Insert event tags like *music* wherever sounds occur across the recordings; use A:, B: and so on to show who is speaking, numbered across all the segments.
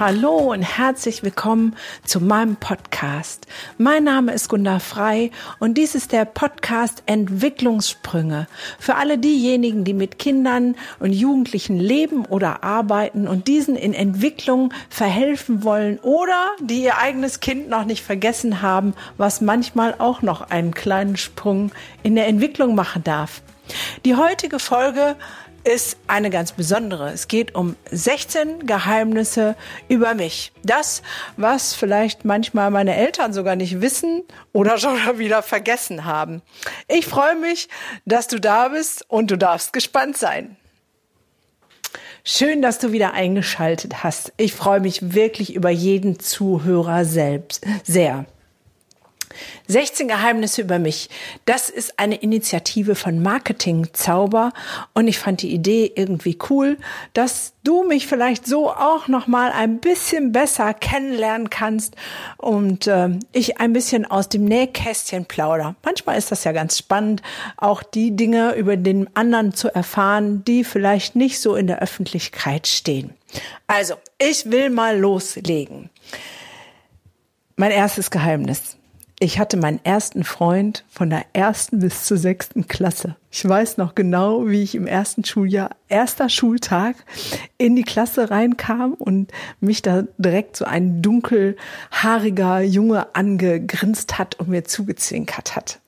A: Hallo und herzlich willkommen zu meinem Podcast. Mein Name ist Gunda Frei und dies ist der Podcast Entwicklungssprünge für alle diejenigen, die mit Kindern und Jugendlichen leben oder arbeiten und diesen in Entwicklung verhelfen wollen oder die ihr eigenes Kind noch nicht vergessen haben, was manchmal auch noch einen kleinen Sprung in der Entwicklung machen darf. Die heutige Folge ist eine ganz besondere. Es geht um 16 Geheimnisse über mich. Das, was vielleicht manchmal meine Eltern sogar nicht wissen oder *laughs* schon wieder vergessen haben. Ich freue mich, dass du da bist und du darfst gespannt sein. Schön, dass du wieder eingeschaltet hast. Ich freue mich wirklich über jeden Zuhörer selbst sehr. 16 Geheimnisse über mich. Das ist eine Initiative von Marketing Zauber und ich fand die Idee irgendwie cool, dass du mich vielleicht so auch noch mal ein bisschen besser kennenlernen kannst und äh, ich ein bisschen aus dem Nähkästchen plauder. Manchmal ist das ja ganz spannend, auch die Dinge über den anderen zu erfahren, die vielleicht nicht so in der Öffentlichkeit stehen. Also, ich will mal loslegen. Mein erstes Geheimnis. Ich hatte meinen ersten Freund von der ersten bis zur sechsten Klasse. Ich weiß noch genau, wie ich im ersten Schuljahr, erster Schultag in die Klasse reinkam und mich da direkt so ein dunkelhaariger Junge angegrinst hat und mir zugezwinkert hat.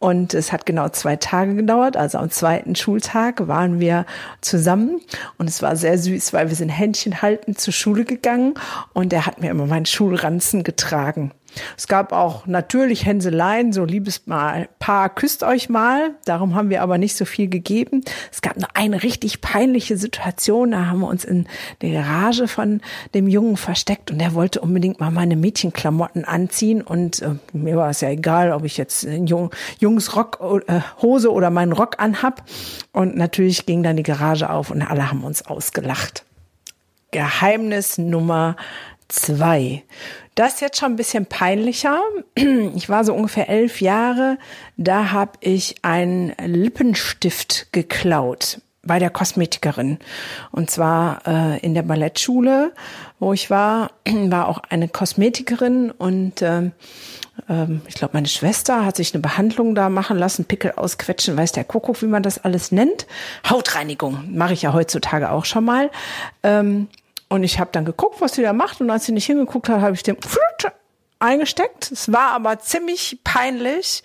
A: Und es hat genau zwei Tage gedauert. Also am zweiten Schultag waren wir zusammen und es war sehr süß, weil wir sind Händchen halten zur Schule gegangen und er hat mir immer meinen Schulranzen getragen. Es gab auch natürlich Hänseleien, so liebes mal Paar küsst euch mal. Darum haben wir aber nicht so viel gegeben. Es gab nur eine richtig peinliche Situation. Da haben wir uns in der Garage von dem Jungen versteckt und er wollte unbedingt mal meine Mädchenklamotten anziehen und äh, mir war es ja egal, ob ich jetzt einen Jung, Jungs Rock, äh, Hose oder meinen Rock anhab. Und natürlich ging dann die Garage auf und alle haben uns ausgelacht. Geheimnis Nummer zwei. Das ist jetzt schon ein bisschen peinlicher. *clears throat* Ich war so ungefähr elf Jahre. Da habe ich einen Lippenstift geklaut bei der Kosmetikerin. Und zwar äh, in der Ballettschule, wo ich war, *clears throat* war auch eine Kosmetikerin und äh, ich glaube, meine Schwester hat sich eine Behandlung da machen lassen, Pickel ausquetschen, weiß der Kuckuck, wie man das alles nennt. Hautreinigung mache ich ja heutzutage auch schon mal. Ähm, und ich habe dann geguckt, was sie da macht. Und als sie nicht hingeguckt hat, habe ich den eingesteckt. Es war aber ziemlich peinlich,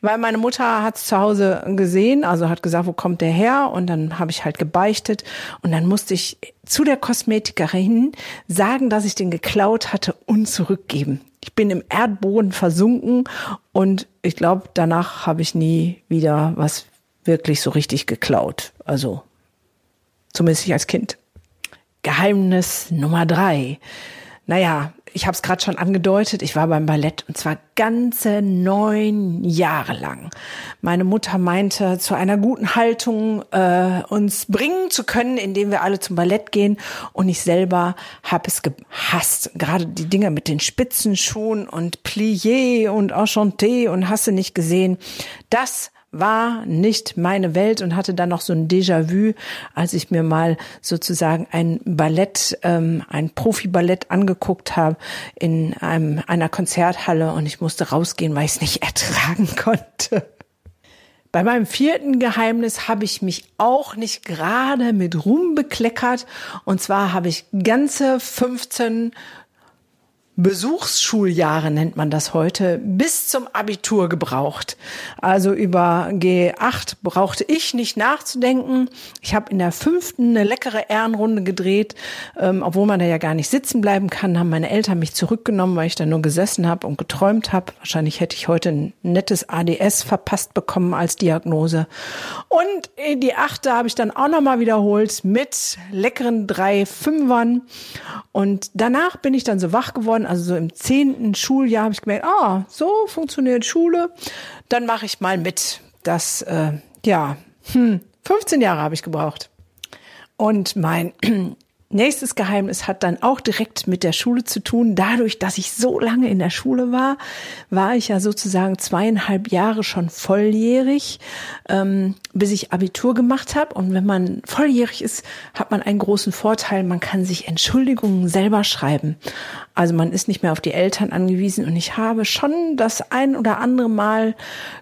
A: weil meine Mutter hat es zu Hause gesehen, also hat gesagt, wo kommt der her? Und dann habe ich halt gebeichtet. Und dann musste ich zu der Kosmetikerin sagen, dass ich den geklaut hatte und zurückgeben. Ich bin im Erdboden versunken und ich glaube, danach habe ich nie wieder was wirklich so richtig geklaut. Also zumindest ich als Kind. Geheimnis Nummer drei. Naja, ich habe es gerade schon angedeutet, ich war beim Ballett und zwar ganze neun Jahre lang. Meine Mutter meinte, zu einer guten Haltung äh, uns bringen zu können, indem wir alle zum Ballett gehen. Und ich selber habe es gehasst. Gerade die Dinger mit den Spitzenschuhen und Plié und Enchanté und hasse nicht gesehen. Das war nicht meine Welt und hatte dann noch so ein Déjà-vu, als ich mir mal sozusagen ein Ballett, ähm, ein Profi-Ballett angeguckt habe in einem, einer Konzerthalle und ich musste rausgehen, weil ich es nicht *laughs* ertragen konnte. Bei meinem vierten Geheimnis habe ich mich auch nicht gerade mit Ruhm bekleckert. Und zwar habe ich ganze 15 Besuchsschuljahre nennt man das heute, bis zum Abitur gebraucht. Also über G8 brauchte ich nicht nachzudenken. Ich habe in der fünften eine leckere Ehrenrunde gedreht, ähm, obwohl man da ja gar nicht sitzen bleiben kann, haben meine Eltern mich zurückgenommen, weil ich da nur gesessen habe und geträumt habe. Wahrscheinlich hätte ich heute ein nettes ADS verpasst bekommen als Diagnose. Und die achte habe ich dann auch nochmal wiederholt mit leckeren drei Fünfern. Und danach bin ich dann so wach geworden, also so im zehnten Schuljahr habe ich gemerkt, ah, so funktioniert Schule, dann mache ich mal mit. Das, äh, ja, hm, 15 Jahre habe ich gebraucht. Und mein *clears throat* Nächstes Geheimnis hat dann auch direkt mit der Schule zu tun. Dadurch, dass ich so lange in der Schule war, war ich ja sozusagen zweieinhalb Jahre schon volljährig, ähm, bis ich Abitur gemacht habe. Und wenn man volljährig ist, hat man einen großen Vorteil. Man kann sich Entschuldigungen selber schreiben. Also man ist nicht mehr auf die Eltern angewiesen. Und ich habe schon das ein oder andere Mal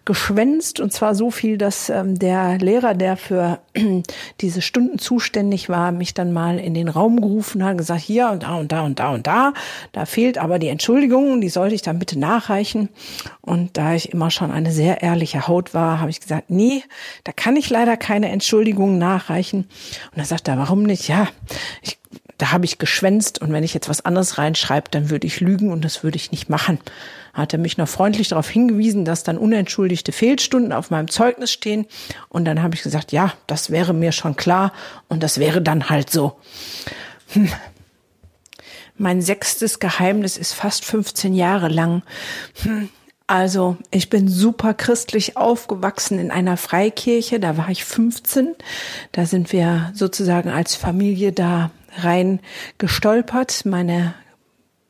A: geschwänzt. Und zwar so viel, dass ähm, der Lehrer, der für *clears throat* diese Stunden zuständig war, mich dann mal in den Raum gerufen hat, gesagt, hier und da und da und da und da, da fehlt aber die Entschuldigung, die sollte ich dann bitte nachreichen. Und da ich immer schon eine sehr ehrliche Haut war, habe ich gesagt, nee, da kann ich leider keine Entschuldigung nachreichen. Und dann sagt er, warum nicht? Ja, ich da habe ich geschwänzt und wenn ich jetzt was anderes reinschreibe, dann würde ich lügen und das würde ich nicht machen. Hat er mich noch freundlich darauf hingewiesen, dass dann unentschuldigte Fehlstunden auf meinem Zeugnis stehen und dann habe ich gesagt, ja, das wäre mir schon klar und das wäre dann halt so. Hm. Mein sechstes Geheimnis ist fast 15 Jahre lang. Hm. Also ich bin super christlich aufgewachsen in einer Freikirche, da war ich 15. Da sind wir sozusagen als Familie da rein gestolpert. Meine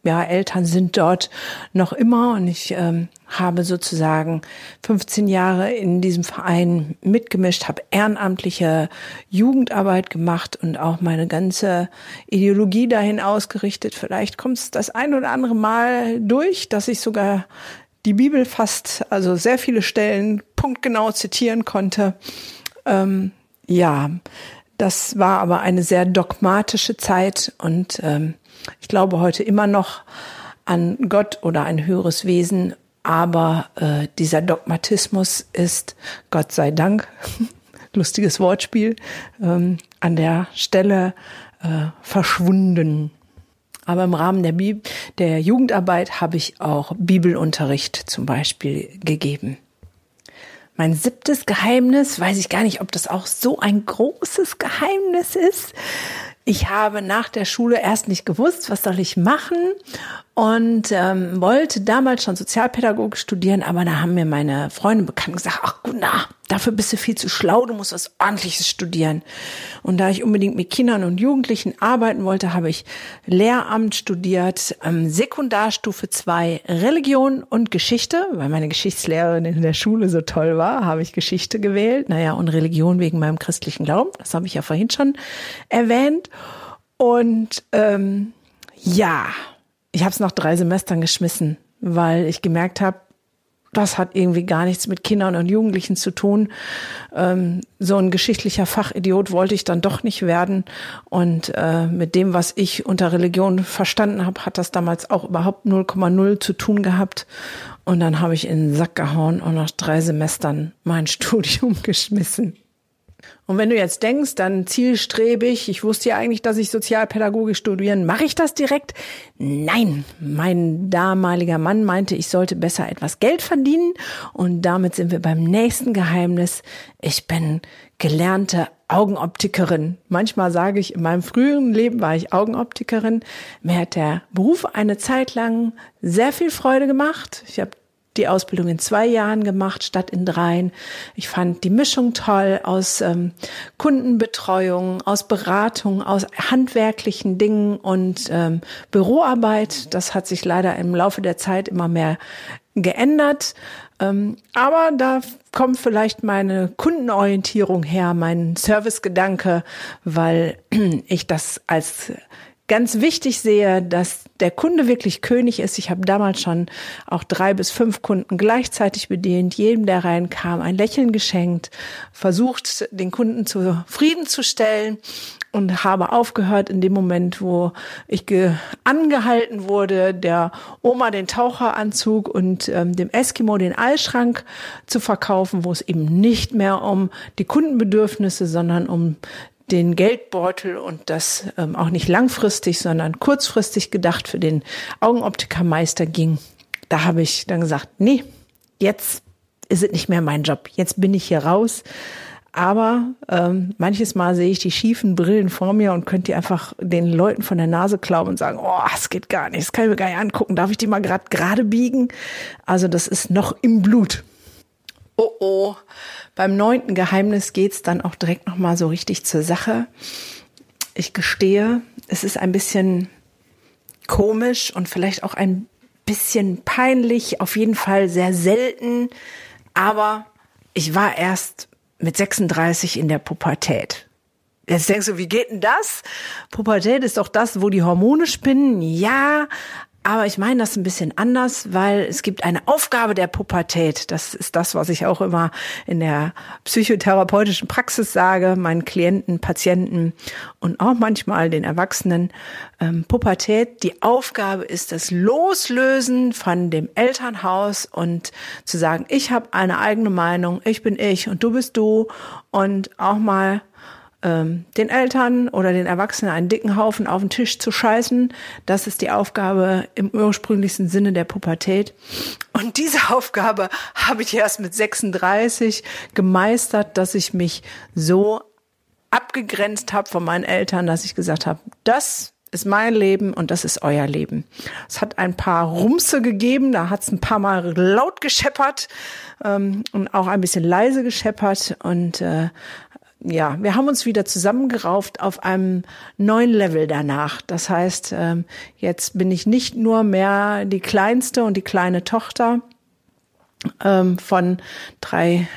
A: ja, Eltern sind dort noch immer und ich ähm, habe sozusagen 15 Jahre in diesem Verein mitgemischt, habe ehrenamtliche Jugendarbeit gemacht und auch meine ganze Ideologie dahin ausgerichtet. Vielleicht kommt es das ein oder andere Mal durch, dass ich sogar die Bibel fast, also sehr viele Stellen punktgenau zitieren konnte. Ähm, ja, das war aber eine sehr dogmatische Zeit und ähm, ich glaube heute immer noch an Gott oder ein höheres Wesen, aber äh, dieser Dogmatismus ist, Gott sei Dank, *laughs* lustiges Wortspiel, ähm, an der Stelle äh, verschwunden. Aber im Rahmen der, Bib der Jugendarbeit habe ich auch Bibelunterricht zum Beispiel gegeben. Mein siebtes Geheimnis, weiß ich gar nicht, ob das auch so ein großes Geheimnis ist. Ich habe nach der Schule erst nicht gewusst, was soll ich machen und ähm, wollte damals schon Sozialpädagogik studieren, aber da haben mir meine Freunde bekannt gesagt, ach na, dafür bist du viel zu schlau, du musst was ordentliches studieren. Und da ich unbedingt mit Kindern und Jugendlichen arbeiten wollte, habe ich Lehramt studiert, ähm, Sekundarstufe 2 Religion und Geschichte, weil meine Geschichtslehrerin in der Schule so toll war, habe ich Geschichte gewählt, naja, und Religion wegen meinem christlichen Glauben, das habe ich ja vorhin schon erwähnt. Und ähm, ja, ich habe es nach drei Semestern geschmissen, weil ich gemerkt habe, das hat irgendwie gar nichts mit Kindern und Jugendlichen zu tun. Ähm, so ein geschichtlicher Fachidiot wollte ich dann doch nicht werden. Und äh, mit dem, was ich unter Religion verstanden habe, hat das damals auch überhaupt 0,0 zu tun gehabt. Und dann habe ich in den Sack gehauen und nach drei Semestern mein *laughs* Studium geschmissen. Und wenn du jetzt denkst, dann zielstrebig, ich wusste ja eigentlich, dass ich Sozialpädagogik studieren, mache ich das direkt? Nein, mein damaliger Mann meinte, ich sollte besser etwas Geld verdienen und damit sind wir beim nächsten Geheimnis. Ich bin gelernte Augenoptikerin. Manchmal sage ich, in meinem früheren Leben war ich Augenoptikerin. Mir hat der Beruf eine Zeit lang sehr viel Freude gemacht. Ich habe die Ausbildung in zwei Jahren gemacht statt in dreien. Ich fand die Mischung toll aus ähm, Kundenbetreuung, aus Beratung, aus handwerklichen Dingen und ähm, Büroarbeit. Das hat sich leider im Laufe der Zeit immer mehr geändert. Ähm, aber da kommt vielleicht meine Kundenorientierung her, mein Servicegedanke, weil *clears throat* ich das als ganz wichtig sehe, dass der Kunde wirklich König ist. Ich habe damals schon auch drei bis fünf Kunden gleichzeitig bedient, jedem, der reinkam, ein Lächeln geschenkt, versucht, den Kunden zufriedenzustellen und habe aufgehört in dem Moment, wo ich angehalten wurde, der Oma den Taucheranzug und ähm, dem Eskimo den Eisschrank zu verkaufen, wo es eben nicht mehr um die Kundenbedürfnisse, sondern um den Geldbeutel und das ähm, auch nicht langfristig, sondern kurzfristig gedacht für den Augenoptikermeister ging. Da habe ich dann gesagt, nee, jetzt ist es nicht mehr mein Job. Jetzt bin ich hier raus. Aber ähm, manches Mal sehe ich die schiefen Brillen vor mir und könnte die einfach den Leuten von der Nase klauen und sagen, oh, es geht gar nicht, das kann ich mir gar nicht angucken. Darf ich die mal gerade gerade biegen? Also das ist noch im Blut. Oh oh, beim neunten Geheimnis geht's dann auch direkt nochmal so richtig zur Sache. ich gestehe, es ist ein bisschen komisch und vielleicht auch ein bisschen peinlich, auf jeden Fall sehr selten, aber ich war erst mit 36 in der Pubertät. Jetzt denkst du, wie geht denn das? Pubertät ist doch das, wo die Hormone spinnen. Ja, aber ich meine das ein bisschen anders, weil es gibt eine Aufgabe der Pubertät. Das ist das, was ich auch immer in der psychotherapeutischen Praxis sage, meinen Klienten, Patienten und auch manchmal den Erwachsenen. Ähm, Pubertät, die Aufgabe ist das Loslösen von dem Elternhaus und zu sagen, ich habe eine eigene Meinung, ich bin ich und du bist du und auch mal ähm, den Eltern oder den Erwachsenen einen dicken Haufen auf den Tisch zu scheißen. Das ist die Aufgabe im ursprünglichsten Sinne der Pubertät. Und diese Aufgabe habe ich erst mit 36 gemeistert, dass ich mich so abgegrenzt habe von meinen Eltern, dass ich gesagt habe, das ist mein Leben und das ist euer Leben. Es hat ein paar Rumse gegeben, da hat es ein paar Mal laut gescheppert ähm, und auch ein bisschen leise gescheppert und äh, ja, wir haben uns wieder zusammengerauft auf einem neuen Level danach. Das heißt, ähm, jetzt bin ich nicht nur mehr die kleinste und die kleine Tochter ähm, von drei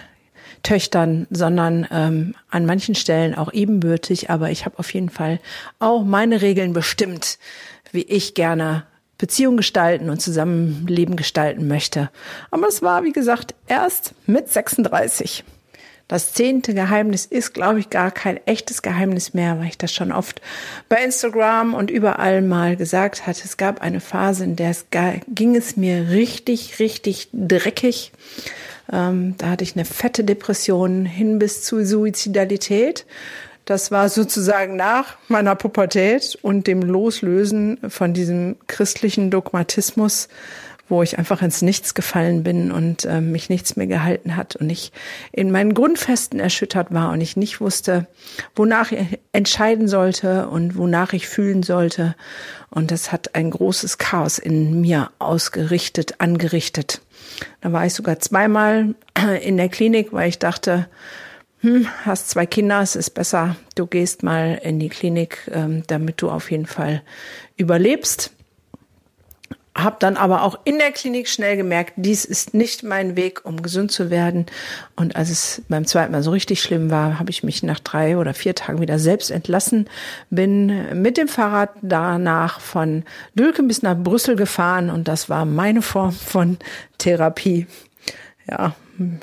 A: Töchtern, sondern ähm, an manchen Stellen auch ebenbürtig. Aber ich habe auf jeden Fall auch meine Regeln bestimmt, wie ich gerne Beziehung gestalten und Zusammenleben gestalten möchte. Aber es war, wie gesagt, erst mit 36. Das zehnte Geheimnis ist, glaube ich, gar kein echtes Geheimnis mehr, weil ich das schon oft bei Instagram und überall mal gesagt hatte. Es gab eine Phase, in der es ging es mir richtig, richtig dreckig. Ähm, da hatte ich eine fette Depression hin bis zu Suizidalität. Das war sozusagen nach meiner Pubertät und dem Loslösen von diesem christlichen Dogmatismus wo ich einfach ins Nichts gefallen bin und äh, mich nichts mehr gehalten hat und ich in meinen Grundfesten erschüttert war und ich nicht wusste, wonach ich entscheiden sollte und wonach ich fühlen sollte. Und das hat ein großes Chaos in mir ausgerichtet, angerichtet. Da war ich sogar zweimal *clears throat* in der Klinik, weil ich dachte, hm, hast zwei Kinder, es ist besser, du gehst mal in die Klinik, ähm, damit du auf jeden Fall überlebst habe dann aber auch in der Klinik schnell gemerkt, dies ist nicht mein Weg, um gesund zu werden. Und als es beim zweiten Mal so richtig schlimm war, habe ich mich nach drei oder vier Tagen wieder selbst entlassen, bin mit dem Fahrrad danach von Dülken bis nach Brüssel gefahren und das war meine Form von Therapie. Ja,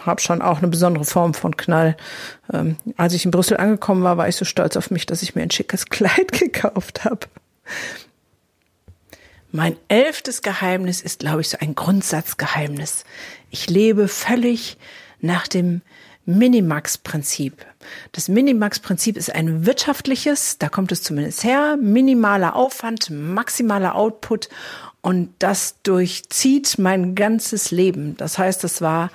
A: habe schon auch eine besondere Form von Knall. Ähm, als ich in Brüssel angekommen war, war ich so stolz auf mich, dass ich mir ein schickes *laughs* Kleid gekauft habe. Mein elftes Geheimnis ist, glaube ich, so ein Grundsatzgeheimnis. Ich lebe völlig nach dem Minimax-Prinzip. Das Minimax-Prinzip ist ein wirtschaftliches, da kommt es zumindest her, minimaler Aufwand, maximaler Output und das durchzieht mein ganzes Leben. Das heißt, das war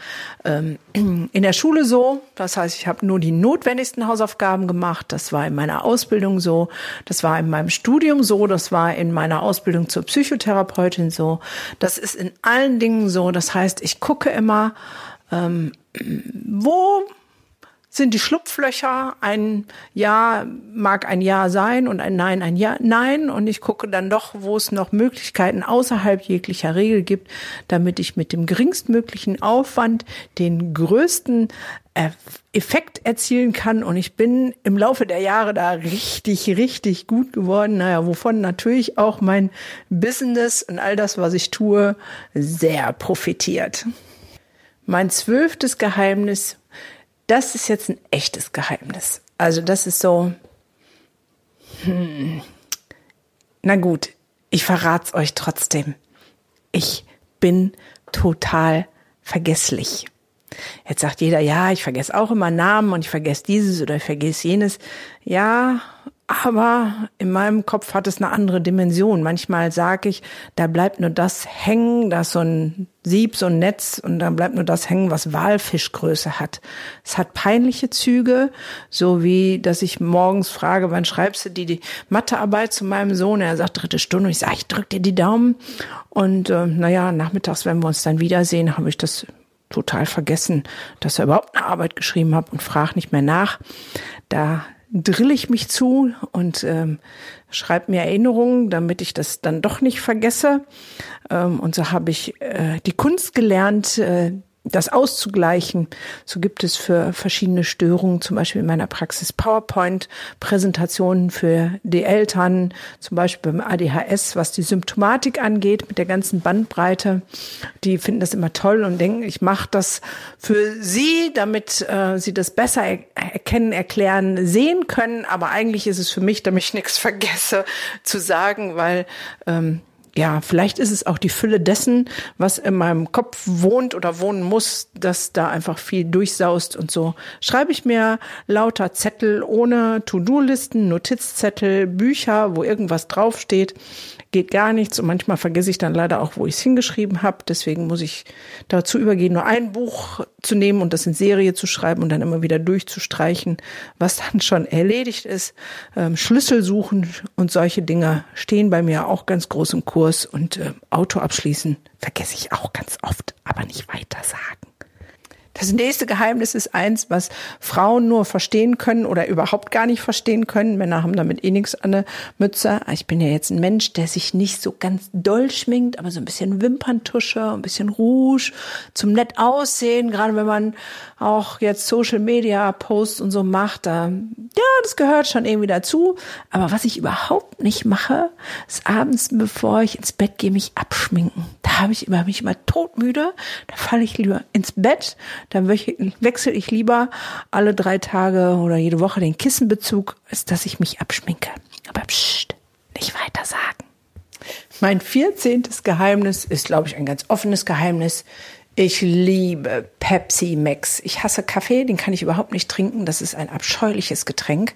A: ähm, in der Schule so. Das heißt, ich habe nur die notwendigsten Hausaufgaben gemacht. Das war in meiner Ausbildung so. Das war in meinem Studium so. Das war in meiner Ausbildung zur Psychotherapeutin so. Das ist in allen Dingen so. Das heißt, ich gucke immer, ähm, wo sind die Schlupflöcher. Ein Ja mag ein Ja sein und ein Nein ein Ja Nein. Und ich gucke dann doch, wo es noch Möglichkeiten außerhalb jeglicher Regel gibt, damit ich mit dem geringstmöglichen Aufwand den größten Effekt erzielen kann. Und ich bin im Laufe der Jahre da richtig, richtig gut geworden. Naja, wovon natürlich auch mein Business und all das, was ich tue, sehr profitiert. Mein zwölftes Geheimnis das ist jetzt ein echtes Geheimnis. Also das ist so, hm, na gut, ich verrat's euch trotzdem. Ich bin total vergesslich. Jetzt sagt jeder, ja, ich vergesse auch immer Namen und ich vergesse dieses oder ich vergesse jenes. Ja, aber in meinem Kopf hat es eine andere Dimension. Manchmal sage ich, da bleibt nur das hängen, da ist so ein Sieb, so ein Netz und da bleibt nur das hängen, was Walfischgröße hat. Es hat peinliche Züge, so wie, dass ich morgens frage, wann schreibst du die, die Mathearbeit zu meinem Sohn? Er sagt dritte Stunde und ich sage, ich drück dir die Daumen. Und äh, naja, nachmittags, wenn wir uns dann wiedersehen, habe ich das total vergessen, dass er überhaupt eine Arbeit geschrieben hat und frage nicht mehr nach. Da drill ich mich zu und ähm, schreibe mir Erinnerungen, damit ich das dann doch nicht vergesse. Ähm, und so habe ich äh, die Kunst gelernt, äh, das auszugleichen. So gibt es für verschiedene Störungen, zum Beispiel in meiner Praxis PowerPoint-Präsentationen für die Eltern, zum Beispiel beim ADHS, was die Symptomatik angeht, mit der ganzen Bandbreite. Die finden das immer toll und denken, ich mache das für sie, damit äh, sie das besser er erkennen, erklären, sehen können. Aber eigentlich ist es für mich, damit ich nichts vergesse zu sagen, weil ähm, ja, vielleicht ist es auch die Fülle dessen, was in meinem Kopf wohnt oder wohnen muss, dass da einfach viel durchsaust und so. Schreibe ich mir lauter Zettel ohne To-Do-Listen, Notizzettel, Bücher, wo irgendwas draufsteht geht gar nichts und manchmal vergesse ich dann leider auch, wo ich es hingeschrieben habe. Deswegen muss ich dazu übergehen, nur ein Buch zu nehmen und das in Serie zu schreiben und dann immer wieder durchzustreichen, was dann schon erledigt ist. Ähm, Schlüssel suchen und solche Dinge stehen bei mir auch ganz groß im Kurs und äh, Auto abschließen vergesse ich auch ganz oft, aber nicht weiter sagen. Das nächste Geheimnis ist eins, was Frauen nur verstehen können oder überhaupt gar nicht verstehen können. Männer haben damit eh nichts an der Mütze. Ich bin ja jetzt ein Mensch, der sich nicht so ganz doll schminkt, aber so ein bisschen Wimperntusche, ein bisschen Rouge, zum nett aussehen, gerade wenn man auch jetzt Social Media Posts und so macht, da, ja, das gehört schon irgendwie dazu. Aber was ich überhaupt nicht mache, ist abends, bevor ich ins Bett gehe, mich abschminken. Da habe ich immer, mich immer todmüde. Da falle ich lieber ins Bett dann wechsle ich lieber alle drei Tage oder jede Woche den Kissenbezug, als dass ich mich abschminke. Aber pst, nicht weiter sagen. Mein vierzehntes Geheimnis ist, glaube ich, ein ganz offenes Geheimnis. Ich liebe Pepsi Max. Ich hasse Kaffee, den kann ich überhaupt nicht trinken. Das ist ein abscheuliches Getränk.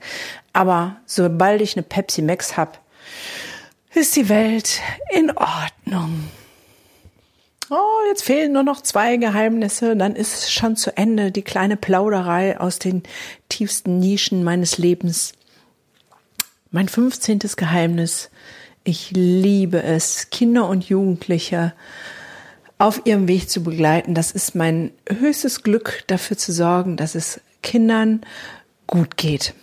A: Aber sobald ich eine Pepsi Max habe, ist die Welt in Ordnung. Oh, jetzt fehlen nur noch zwei Geheimnisse, dann ist schon zu Ende die kleine Plauderei aus den tiefsten Nischen meines Lebens. Mein 15. Geheimnis. Ich liebe es, Kinder und Jugendliche auf ihrem Weg zu begleiten. Das ist mein höchstes Glück, dafür zu sorgen, dass es Kindern gut geht.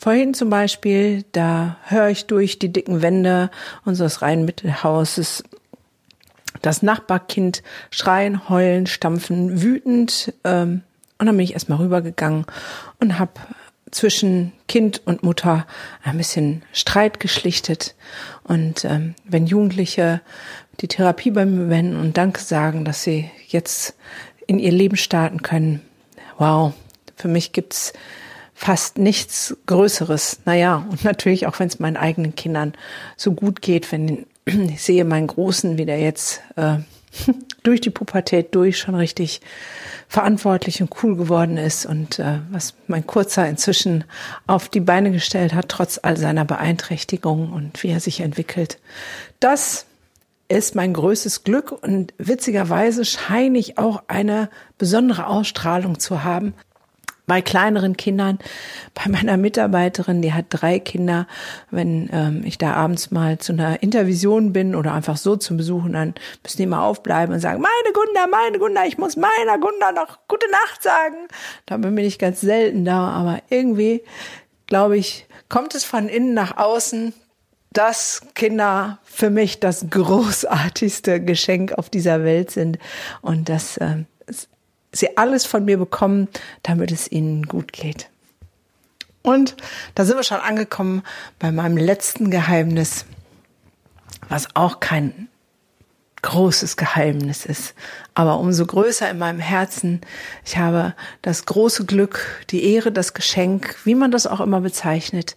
A: Vorhin zum Beispiel, da höre ich durch die dicken Wände unseres Rheinmittelhauses das Nachbarkind schreien, heulen, stampfen, wütend. Ähm, und dann bin ich erstmal rübergegangen und habe zwischen Kind und Mutter ein bisschen Streit geschlichtet. Und ähm, wenn Jugendliche die Therapie bei mir wenden und Danke sagen, dass sie jetzt in ihr Leben starten können, wow, für mich gibt's fast nichts Größeres. Naja, und natürlich auch wenn es meinen eigenen Kindern so gut geht, wenn ich sehe meinen Großen, wie der jetzt äh, *laughs* durch die Pubertät durch schon richtig verantwortlich und cool geworden ist und äh, was mein Kurzer inzwischen auf die Beine gestellt hat, trotz all seiner Beeinträchtigung und wie er sich entwickelt. Das ist mein größtes Glück und witzigerweise scheine ich auch eine besondere Ausstrahlung zu haben, bei kleineren Kindern, bei meiner Mitarbeiterin, die hat drei Kinder, wenn ähm, ich da abends mal zu einer Intervision bin oder einfach so zum Besuchen, dann müssen die immer aufbleiben und sagen, meine Gunda, meine Gunda, ich muss meiner Gunda noch gute Nacht sagen. Da bin ich ganz selten da, aber irgendwie, glaube ich, kommt es von innen nach außen, dass Kinder für mich das großartigste Geschenk auf dieser Welt sind und dass äh, sie alles von mir bekommen, damit es ihnen gut geht. Und da sind wir schon angekommen bei meinem letzten Geheimnis, was auch kein großes Geheimnis ist, aber umso größer in meinem Herzen. Ich habe das große Glück, die Ehre, das Geschenk, wie man das auch immer bezeichnet,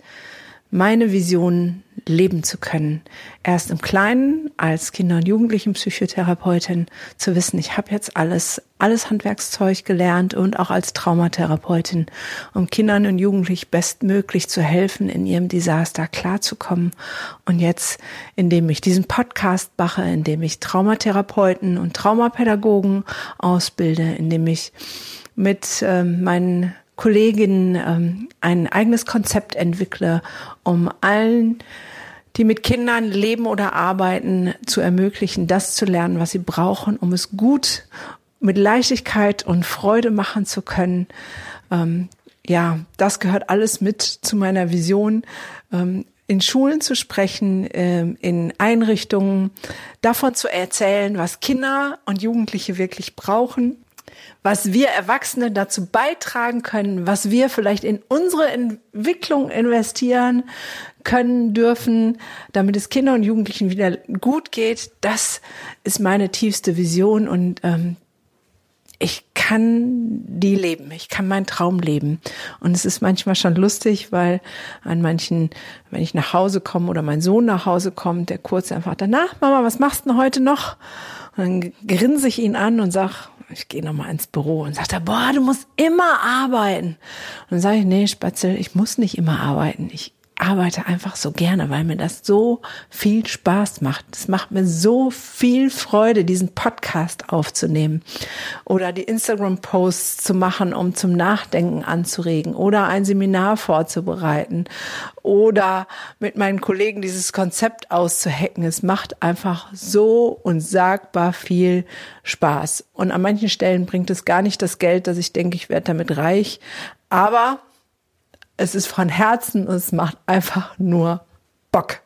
A: meine Vision leben zu können. Erst im Kleinen als Kinder- und Jugendlichenpsychotherapeutin zu wissen, ich habe jetzt alles, alles Handwerkszeug gelernt und auch als Traumatherapeutin, um Kindern und Jugendlichen bestmöglich zu helfen, in ihrem Desaster klarzukommen. Und jetzt, indem ich diesen Podcast mache, indem ich Traumatherapeuten und Traumapädagogen ausbilde, indem ich mit äh, meinen Kolleginnen ähm, ein eigenes Konzept entwickle, um allen, die mit Kindern leben oder arbeiten, zu ermöglichen, das zu lernen, was sie brauchen, um es gut mit Leichtigkeit und Freude machen zu können. Ähm, ja, das gehört alles mit zu meiner Vision. Ähm, in Schulen zu sprechen, ähm, in Einrichtungen, davon zu erzählen, was Kinder und Jugendliche wirklich brauchen, was wir Erwachsene dazu beitragen können, was wir vielleicht in unsere Entwicklung investieren können dürfen, damit es Kindern und Jugendlichen wieder gut geht. Das ist meine tiefste Vision und ähm, ich kann die leben, ich kann meinen Traum leben. Und es ist manchmal schon lustig, weil an manchen, wenn ich nach Hause komme oder mein Sohn nach Hause kommt, der kurz einfach danach, Mama, was machst du denn heute noch? Und dann grinse ich ihn an und sag, ich gehe nochmal ins Büro und sagt er, boah, du musst immer arbeiten. Und dann sage ich, nee, Spatzel, ich muss nicht immer arbeiten. Ich arbeite einfach so gerne, weil mir das so viel Spaß macht. Es macht mir so viel Freude, diesen Podcast aufzunehmen oder die Instagram-Posts zu machen, um zum Nachdenken anzuregen oder ein Seminar vorzubereiten oder mit meinen Kollegen dieses Konzept auszuhacken. Es macht einfach so unsagbar viel Spaß. Und an manchen Stellen bringt es gar nicht das Geld, dass ich denke, ich werde damit reich. Aber es ist von Herzen und es macht einfach nur Bock.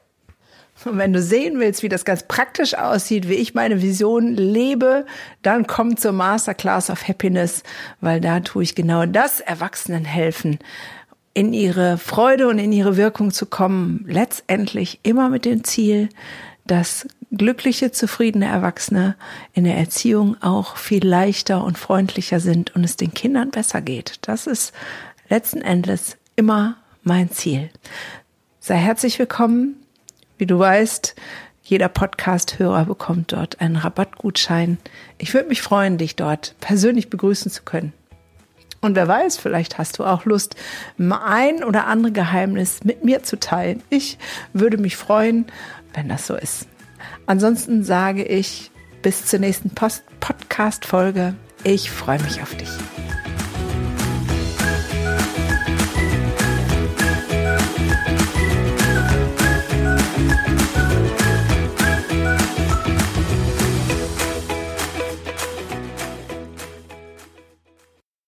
A: Und wenn du sehen willst, wie das ganz praktisch aussieht, wie ich meine Vision lebe, dann komm zur Masterclass of Happiness, weil da tue ich genau das Erwachsenen helfen, in ihre Freude und in ihre Wirkung zu kommen. Letztendlich immer mit dem Ziel, dass glückliche, zufriedene Erwachsene in der Erziehung auch viel leichter und freundlicher sind und es den Kindern besser geht. Das ist letzten Endes immer mein Ziel. Sei herzlich willkommen. Wie du weißt, jeder Podcast-Hörer bekommt dort einen Rabattgutschein. Ich würde mich freuen, dich dort persönlich begrüßen zu können. Und wer weiß, vielleicht hast du auch Lust, ein oder andere Geheimnis mit mir zu teilen. Ich würde mich freuen, wenn das so ist. Ansonsten sage ich bis zur nächsten Podcast-Folge. Ich freue mich auf dich.